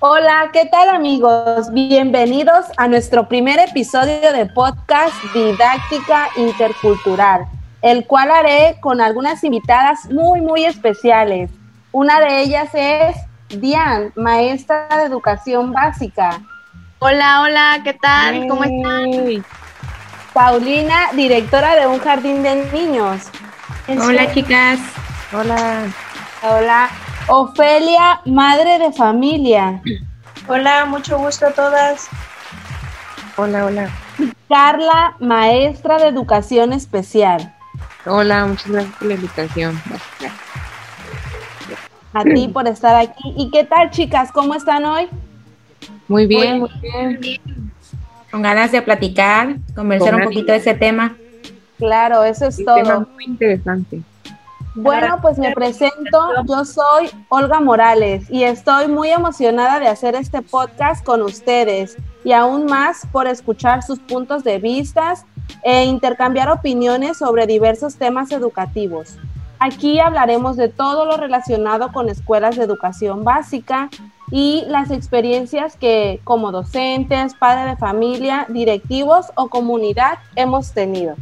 Hola, ¿qué tal amigos? Bienvenidos a nuestro primer episodio de podcast Didáctica Intercultural, el cual haré con algunas invitadas muy, muy especiales. Una de ellas es Diane, maestra de educación básica. Hola, hola, ¿qué tal? ¿Cómo están? Paulina, directora de un jardín de niños. Hola, chicas. Hola. Hola. Ofelia, madre de familia. Hola, mucho gusto a todas. Hola, hola. Carla, maestra de educación especial. Hola, muchas gracias por la invitación. A ti por estar aquí. ¿Y qué tal, chicas? ¿Cómo están hoy? Muy bien, muy bien. Con ganas de platicar, conversar un poquito de ese tema. Claro, eso es todo. Tema muy interesante. Bueno, pues me presento, yo soy Olga Morales y estoy muy emocionada de hacer este podcast con ustedes y aún más por escuchar sus puntos de vista e intercambiar opiniones sobre diversos temas educativos. Aquí hablaremos de todo lo relacionado con escuelas de educación básica y las experiencias que como docentes, padres de familia, directivos o comunidad hemos tenido.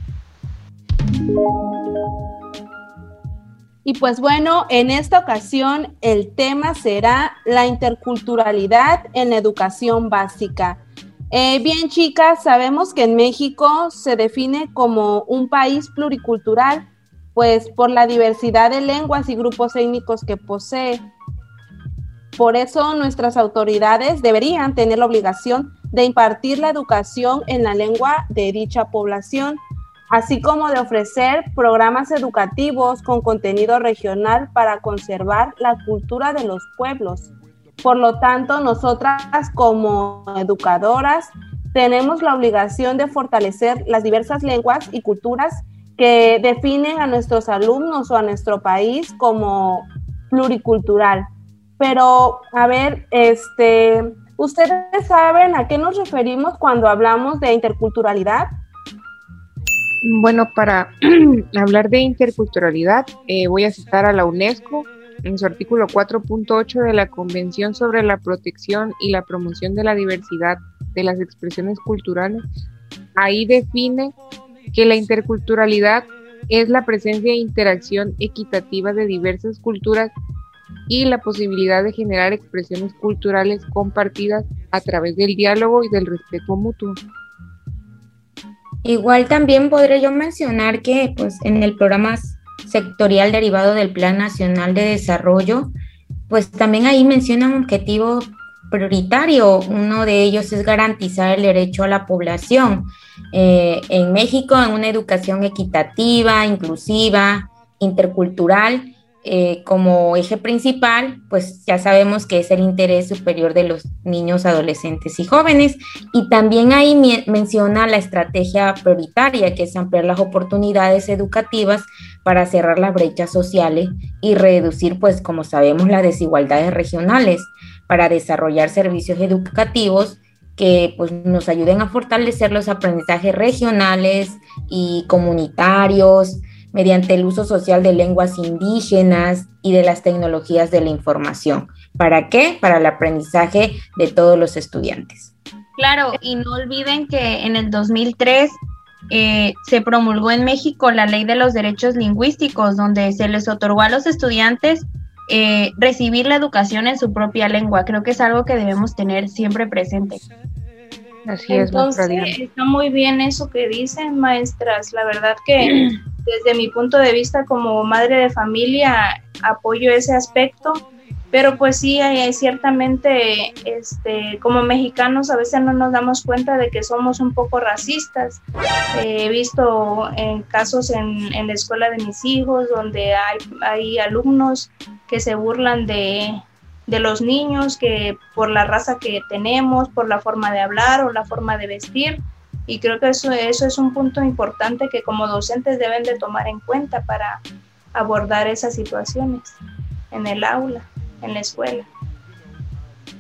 Y pues bueno, en esta ocasión el tema será la interculturalidad en la educación básica. Eh, bien, chicas, sabemos que en México se define como un país pluricultural, pues por la diversidad de lenguas y grupos étnicos que posee. Por eso nuestras autoridades deberían tener la obligación de impartir la educación en la lengua de dicha población así como de ofrecer programas educativos con contenido regional para conservar la cultura de los pueblos. Por lo tanto, nosotras como educadoras tenemos la obligación de fortalecer las diversas lenguas y culturas que definen a nuestros alumnos o a nuestro país como pluricultural. Pero, a ver, este, ¿ustedes saben a qué nos referimos cuando hablamos de interculturalidad? Bueno, para hablar de interculturalidad, eh, voy a citar a la UNESCO en su artículo 4.8 de la Convención sobre la Protección y la Promoción de la Diversidad de las Expresiones Culturales. Ahí define que la interculturalidad es la presencia e interacción equitativa de diversas culturas y la posibilidad de generar expresiones culturales compartidas a través del diálogo y del respeto mutuo. Igual también podré yo mencionar que pues en el programa sectorial derivado del Plan Nacional de Desarrollo, pues también ahí menciona un objetivo prioritario. Uno de ellos es garantizar el derecho a la población eh, en México en una educación equitativa, inclusiva, intercultural eh, como eje principal, pues ya sabemos que es el interés superior de los niños, adolescentes y jóvenes. Y también ahí menciona la estrategia prioritaria, que es ampliar las oportunidades educativas para cerrar las brechas sociales y reducir, pues como sabemos, las desigualdades regionales, para desarrollar servicios educativos que pues, nos ayuden a fortalecer los aprendizajes regionales y comunitarios, mediante el uso social de lenguas indígenas y de las tecnologías de la información. ¿Para qué? Para el aprendizaje de todos los estudiantes. Claro, y no olviden que en el 2003 eh, se promulgó en México la Ley de los Derechos Lingüísticos, donde se les otorgó a los estudiantes eh, recibir la educación en su propia lengua. Creo que es algo que debemos tener siempre presente. Así es, Entonces, está muy bien eso que dicen, maestras. La verdad que desde mi punto de vista como madre de familia apoyo ese aspecto, pero pues sí, ciertamente, este, como mexicanos a veces no nos damos cuenta de que somos un poco racistas. he visto en casos en, la escuela de mis hijos donde hay, hay alumnos que se burlan de los niños que por la raza que tenemos, por la forma de hablar o la forma de vestir, y creo que eso, eso es un punto importante que como docentes deben de tomar en cuenta para abordar esas situaciones en el aula, en la escuela.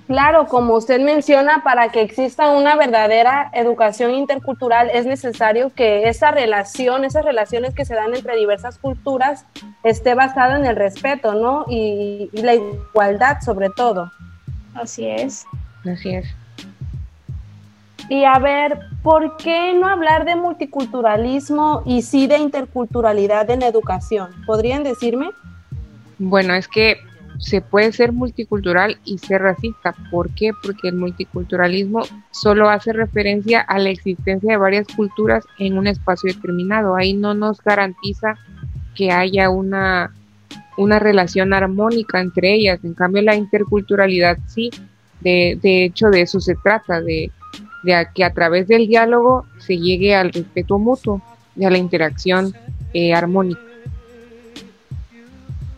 Claro, como usted menciona, para que exista una verdadera educación intercultural es necesario que esa relación, esas relaciones que se dan entre diversas culturas esté basada en el respeto, ¿no? Y, y la igualdad sobre todo. Así es. Así es. Y a ver, ¿por qué no hablar de multiculturalismo y sí de interculturalidad en la educación? ¿Podrían decirme? Bueno, es que se puede ser multicultural y ser racista. ¿Por qué? Porque el multiculturalismo solo hace referencia a la existencia de varias culturas en un espacio determinado. Ahí no nos garantiza que haya una, una relación armónica entre ellas. En cambio, la interculturalidad sí. De, de hecho, de eso se trata, de de que a través del diálogo se llegue al respeto mutuo y a la interacción eh, armónica.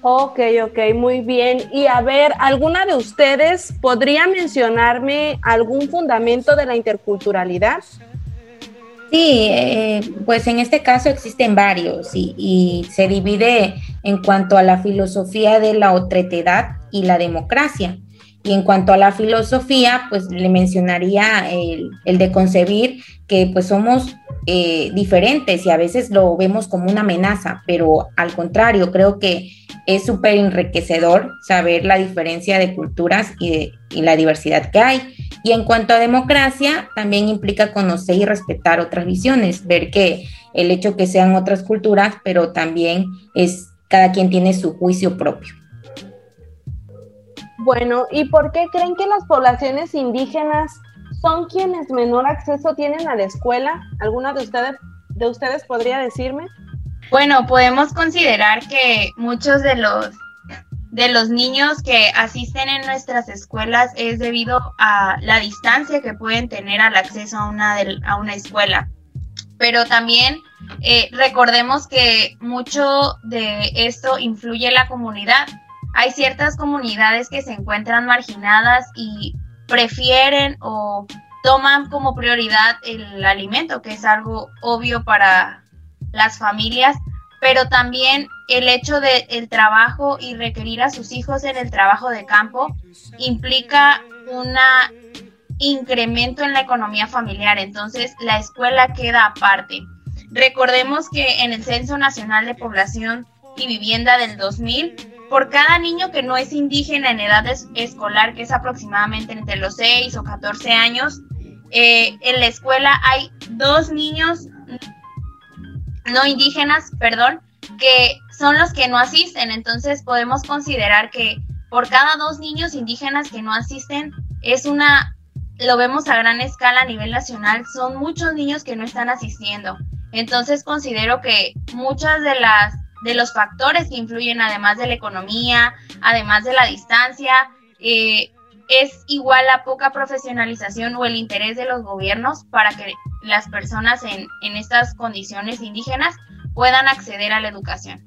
Ok, ok, muy bien. Y a ver, ¿alguna de ustedes podría mencionarme algún fundamento de la interculturalidad? Sí, eh, pues en este caso existen varios y, y, se divide en cuanto a la filosofía de la otredad y la democracia. Y en cuanto a la filosofía, pues le mencionaría el, de concebir que pues somos eh, diferentes y a veces lo vemos como una amenaza, pero al contrario, creo que es súper enriquecedor saber la diferencia de culturas y, y la diversidad que hay. Y en cuanto a democracia, también implica conocer y respetar otras visiones, ver que el hecho que sean otras culturas, pero también es cada quien tiene su juicio propio. Bueno, ¿y por qué creen que las poblaciones indígenas son quienes menor acceso tienen a la escuela? ¿Alguna de ustedes, de ustedes podría decirme? Bueno, podemos considerar que muchos de los de los niños que asisten en nuestras escuelas es debido a la distancia que pueden tener al acceso a una, a una escuela. Pero también eh, recordemos que mucho de esto influye la comunidad, hay ciertas comunidades que se encuentran marginadas y prefieren o toman como prioridad el alimento, que es algo obvio para las familias, pero también el hecho del el trabajo y requerir a sus hijos en el trabajo de campo implica un incremento en la economía familiar, entonces la escuela queda aparte. Recordemos que en el Censo Nacional de Población y Vivienda del 2000, por cada niño que no es indígena en edad escolar, que es aproximadamente entre los 6 o 14 años, eh, en la escuela hay dos niños no indígenas, perdón, que son los que no asisten. Entonces podemos considerar que por cada dos niños indígenas que no asisten, es una, lo vemos a gran escala a nivel nacional, son muchos niños que no están asistiendo. Entonces considero que muchas de las de los factores que influyen además de la economía, además de la distancia, eh, es igual la poca profesionalización o el interés de los gobiernos para que las personas en, en estas condiciones indígenas puedan acceder a la educación.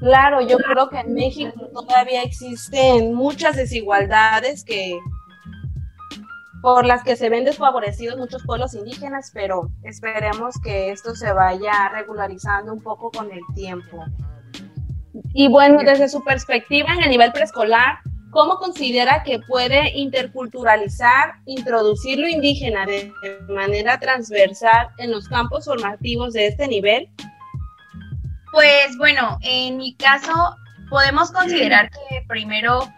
Claro, yo creo que en México todavía existen muchas desigualdades que por las que se ven desfavorecidos muchos pueblos indígenas, pero esperemos que esto se vaya regularizando un poco con el tiempo. Y bueno, desde su perspectiva en el nivel preescolar, ¿cómo considera que puede interculturalizar, introducir lo indígena de manera transversal en los campos formativos de este nivel? Pues bueno, en mi caso podemos considerar que primero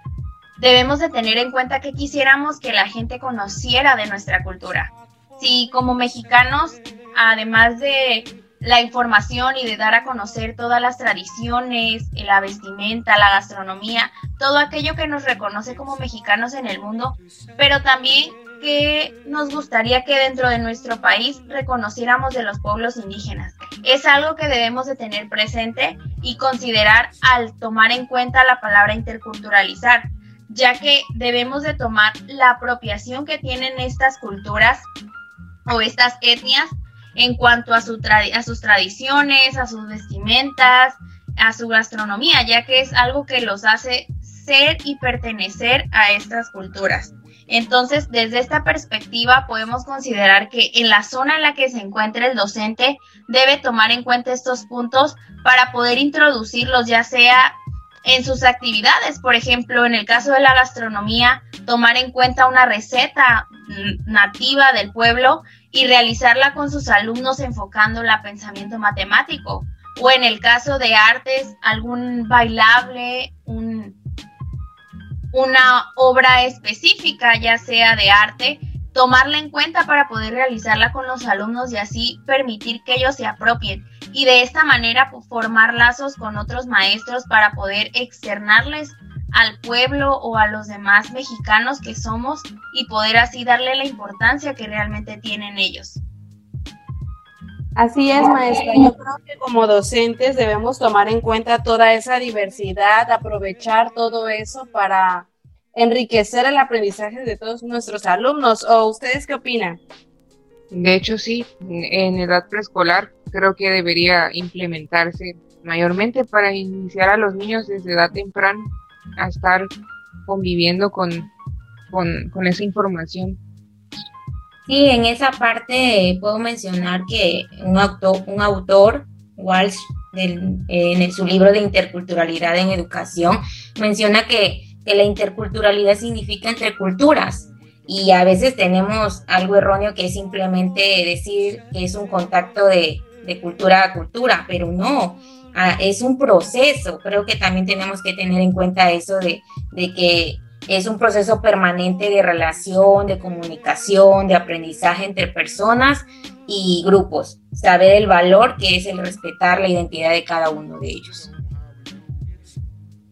debemos de tener en cuenta que quisiéramos que la gente conociera de nuestra cultura. Si como mexicanos, además de la información y de dar a conocer todas las tradiciones, la vestimenta, la gastronomía, todo aquello que nos reconoce como mexicanos en el mundo, pero también que nos gustaría que dentro de nuestro país reconociéramos de los pueblos indígenas. Es algo que debemos de tener presente y considerar al tomar en cuenta la palabra interculturalizar, ya que debemos de tomar la apropiación que tienen estas culturas o estas etnias en cuanto a, su a sus tradiciones, a sus vestimentas, a su gastronomía, ya que es algo que los hace ser y pertenecer a estas culturas. Entonces, desde esta perspectiva, podemos considerar que en la zona en la que se encuentra el docente debe tomar en cuenta estos puntos para poder introducirlos, ya sea en sus actividades. Por ejemplo, en el caso de la gastronomía, tomar en cuenta una receta nativa del pueblo y realizarla con sus alumnos enfocando el pensamiento matemático. O en el caso de artes, algún bailable, un, una obra específica, ya sea de arte, tomarla en cuenta para poder realizarla con los alumnos y así permitir que ellos se apropien y de esta manera pues, formar lazos con otros maestros para poder externarles al pueblo o a los demás mexicanos que somos y poder así darle la importancia que realmente tienen ellos. Así es, maestra. Yo creo que como docentes debemos tomar en cuenta toda esa diversidad, aprovechar todo eso para enriquecer el aprendizaje de todos nuestros alumnos. ¿O ustedes qué opinan? De hecho, sí, en edad preescolar creo que debería implementarse mayormente para iniciar a los niños desde edad temprana a estar conviviendo con, con, esa información. Sí, en esa parte puedo mencionar que un autor, un autor Walsh, en su libro de interculturalidad en educación, menciona que, que la interculturalidad significa entre culturas y a veces tenemos algo erróneo que es simplemente decir que es un contacto de, de cultura a cultura, pero no, es un proceso. Creo que también tenemos que tener en cuenta eso de, que es un proceso permanente de relación, de comunicación, de aprendizaje entre personas y grupos. Saber el valor que es el respetar la identidad de cada uno de ellos.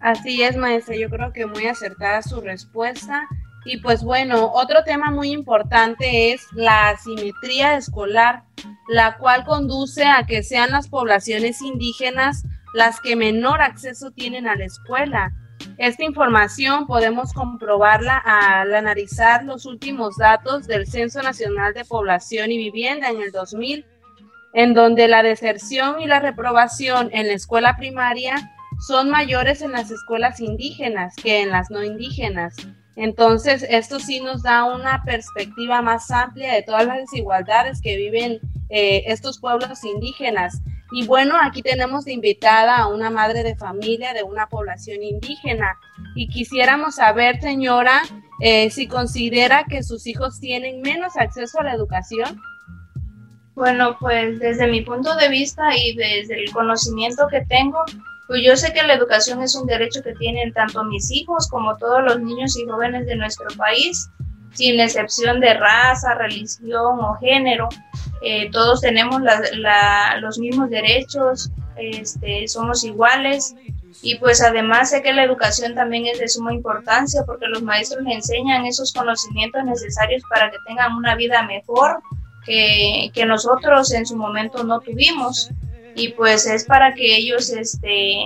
Así es, maestra. Yo creo que muy acertada su respuesta. Y pues bueno, otro tema muy importante es la asimetría escolar, la cual conduce a que sean las poblaciones indígenas las que menor acceso tienen a la escuela. Esta información podemos comprobarla al analizar los últimos datos del Censo Nacional de Población y Vivienda en el 2000, en donde la deserción y la reprobación en la escuela primaria son mayores en las escuelas indígenas que en las no indígenas. Entonces, esto sí nos da una perspectiva más amplia de todas las desigualdades que viven eh, estos pueblos indígenas. Y bueno, aquí tenemos de invitada a una madre de familia de una población indígena. Y quisiéramos saber, señora, eh, si considera que sus hijos tienen menos acceso a la educación. Bueno, pues desde mi punto de vista y desde el conocimiento que tengo, pues yo sé que la educación es un derecho que tienen tanto mis hijos como todos los niños y jóvenes de nuestro país, sin excepción de raza, religión o género. Eh, todos tenemos los mismos derechos, este, somos iguales y pues además sé que la educación también es de suma importancia porque los maestros le enseñan esos conocimientos necesarios para que tengan una vida mejor que, que nosotros en su momento no tuvimos y pues es para que ellos este,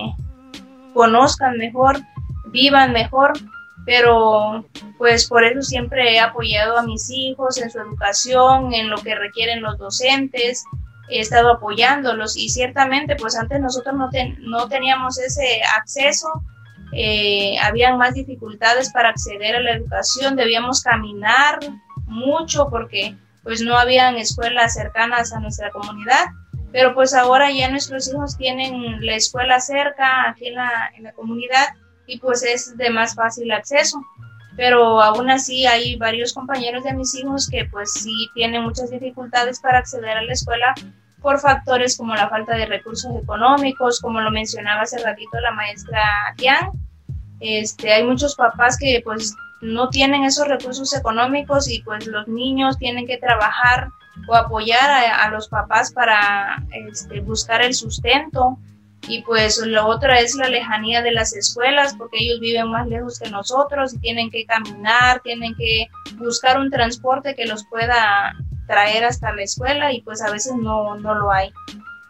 conozcan mejor, vivan mejor, pero pues por eso siempre he apoyado a mis hijos en su educación, en lo que requieren los docentes, he estado apoyándolos y ciertamente pues antes nosotros no, no teníamos ese acceso, eh, habían más dificultades para acceder a la educación, debíamos caminar mucho porque pues no habían escuelas cercanas a nuestra comunidad pero pues ahora ya nuestros hijos tienen la escuela cerca, aquí en la, en la comunidad, y pues es de más fácil acceso. Pero aún así hay varios compañeros de mis hijos que pues sí tienen muchas dificultades para acceder a la escuela por factores como la falta de recursos económicos, como lo mencionaba hace ratito la maestra Tian. Este, hay muchos papás que pues no tienen esos recursos económicos y pues los niños tienen que trabajar o apoyar a, los papás para este, buscar el sustento. Y pues lo otro es la lejanía de las escuelas, porque ellos viven más lejos que nosotros y tienen que caminar, tienen que buscar un transporte que los pueda traer hasta la escuela y pues a veces no, no lo hay.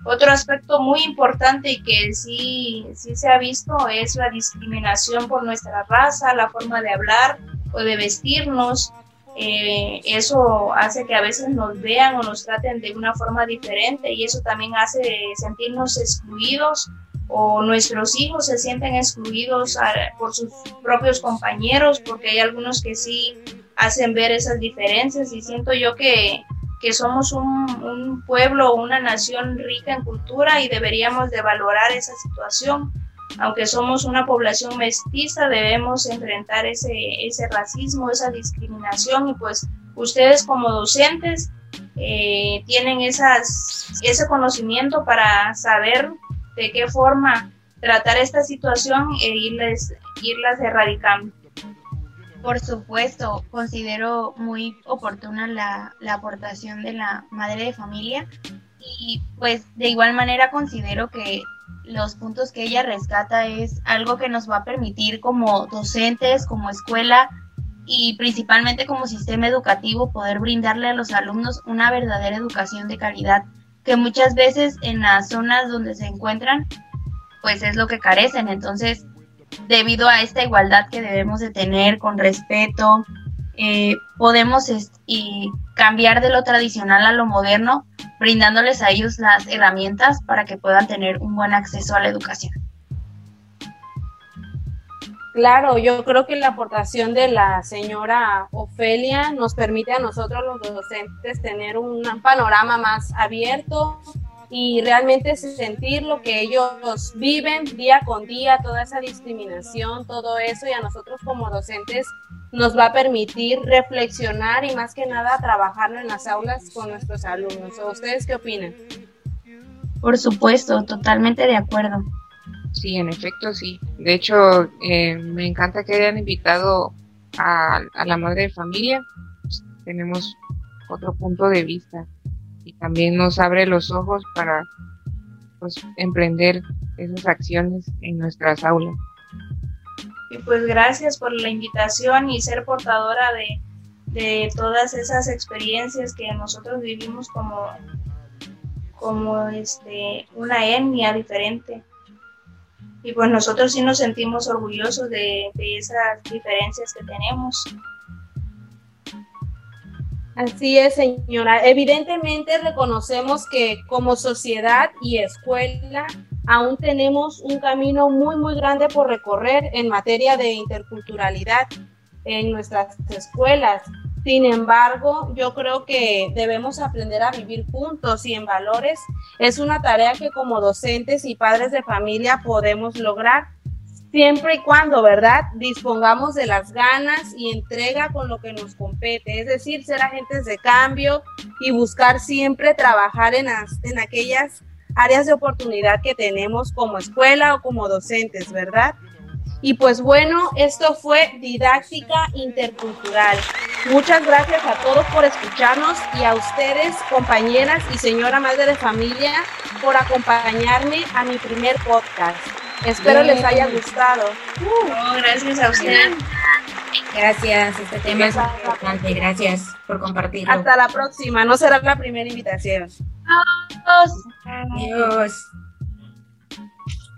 Otro aspecto muy importante y que sí, sí se ha visto es la discriminación por nuestra raza, la forma de hablar o de vestirnos. Eh, eso hace que a veces nos vean o nos traten de una forma diferente y eso también hace sentirnos excluidos o nuestros hijos se sienten excluidos por sus propios compañeros porque hay algunos que sí hacen ver esas diferencias y siento yo que, que somos un, un pueblo una nación rica en cultura y deberíamos de valorar esa situación aunque somos una población mestiza, debemos enfrentar ese, ese racismo, esa discriminación y pues ustedes como docentes eh, tienen esas, ese conocimiento para saber de qué forma tratar esta situación e irles, irlas erradicando. Por supuesto, considero muy oportuna la, la, aportación de la madre de familia y pues de igual manera considero que los puntos que ella rescata es algo que nos va a permitir como docentes, como escuela y principalmente como sistema educativo poder brindarle a los alumnos una verdadera educación de calidad que muchas veces en las zonas donde se encuentran pues es lo que carecen. Entonces, debido a esta igualdad que debemos de tener con respeto, eh, podemos y cambiar de lo tradicional a lo moderno, brindándoles a ellos las herramientas para que puedan tener un buen acceso a la educación. Claro, yo creo que la aportación de la señora Ofelia nos permite a nosotros los docentes tener un panorama más abierto, y realmente sentir lo que ellos viven día con día, toda esa discriminación, todo eso, y a nosotros como docentes nos va a permitir reflexionar y más que nada trabajarlo en las aulas con nuestros alumnos. ¿Ustedes qué opinan? Por supuesto, totalmente de acuerdo. Sí, en efecto, sí. De hecho, eh, me encanta que hayan invitado a, a la madre de familia. tenemos otro punto de vista y también nos abre los ojos para pues, emprender esas acciones en nuestras aulas. Y pues gracias por la invitación y ser portadora de, de todas esas experiencias que nosotros vivimos como, como este, una etnia diferente. Y pues nosotros sí nos sentimos orgullosos de, de esas diferencias que tenemos. Así es, señora. Evidentemente reconocemos que como sociedad y escuela aún tenemos un camino muy, muy grande por recorrer en materia de interculturalidad en nuestras escuelas. Sin embargo, yo creo que debemos aprender a vivir juntos y en valores. Es una tarea que como docentes y padres de familia podemos lograr siempre y cuando, ¿verdad? Dispongamos de las ganas y entrega con lo que nos compete, es decir, ser agentes de cambio y buscar siempre trabajar en, en aquellas áreas de oportunidad que tenemos como escuela o como docentes, ¿verdad? Y pues bueno, esto fue Didáctica Intercultural. Muchas gracias a todos por escucharnos y a ustedes, compañeras y señora madre de familia, por acompañarme a mi primer podcast. Espero les haya gustado. gracias a usted. Gracias, este tema es importante. Gracias por compartirlo. Hasta la próxima, no será la primera invitación. Adiós. Adiós.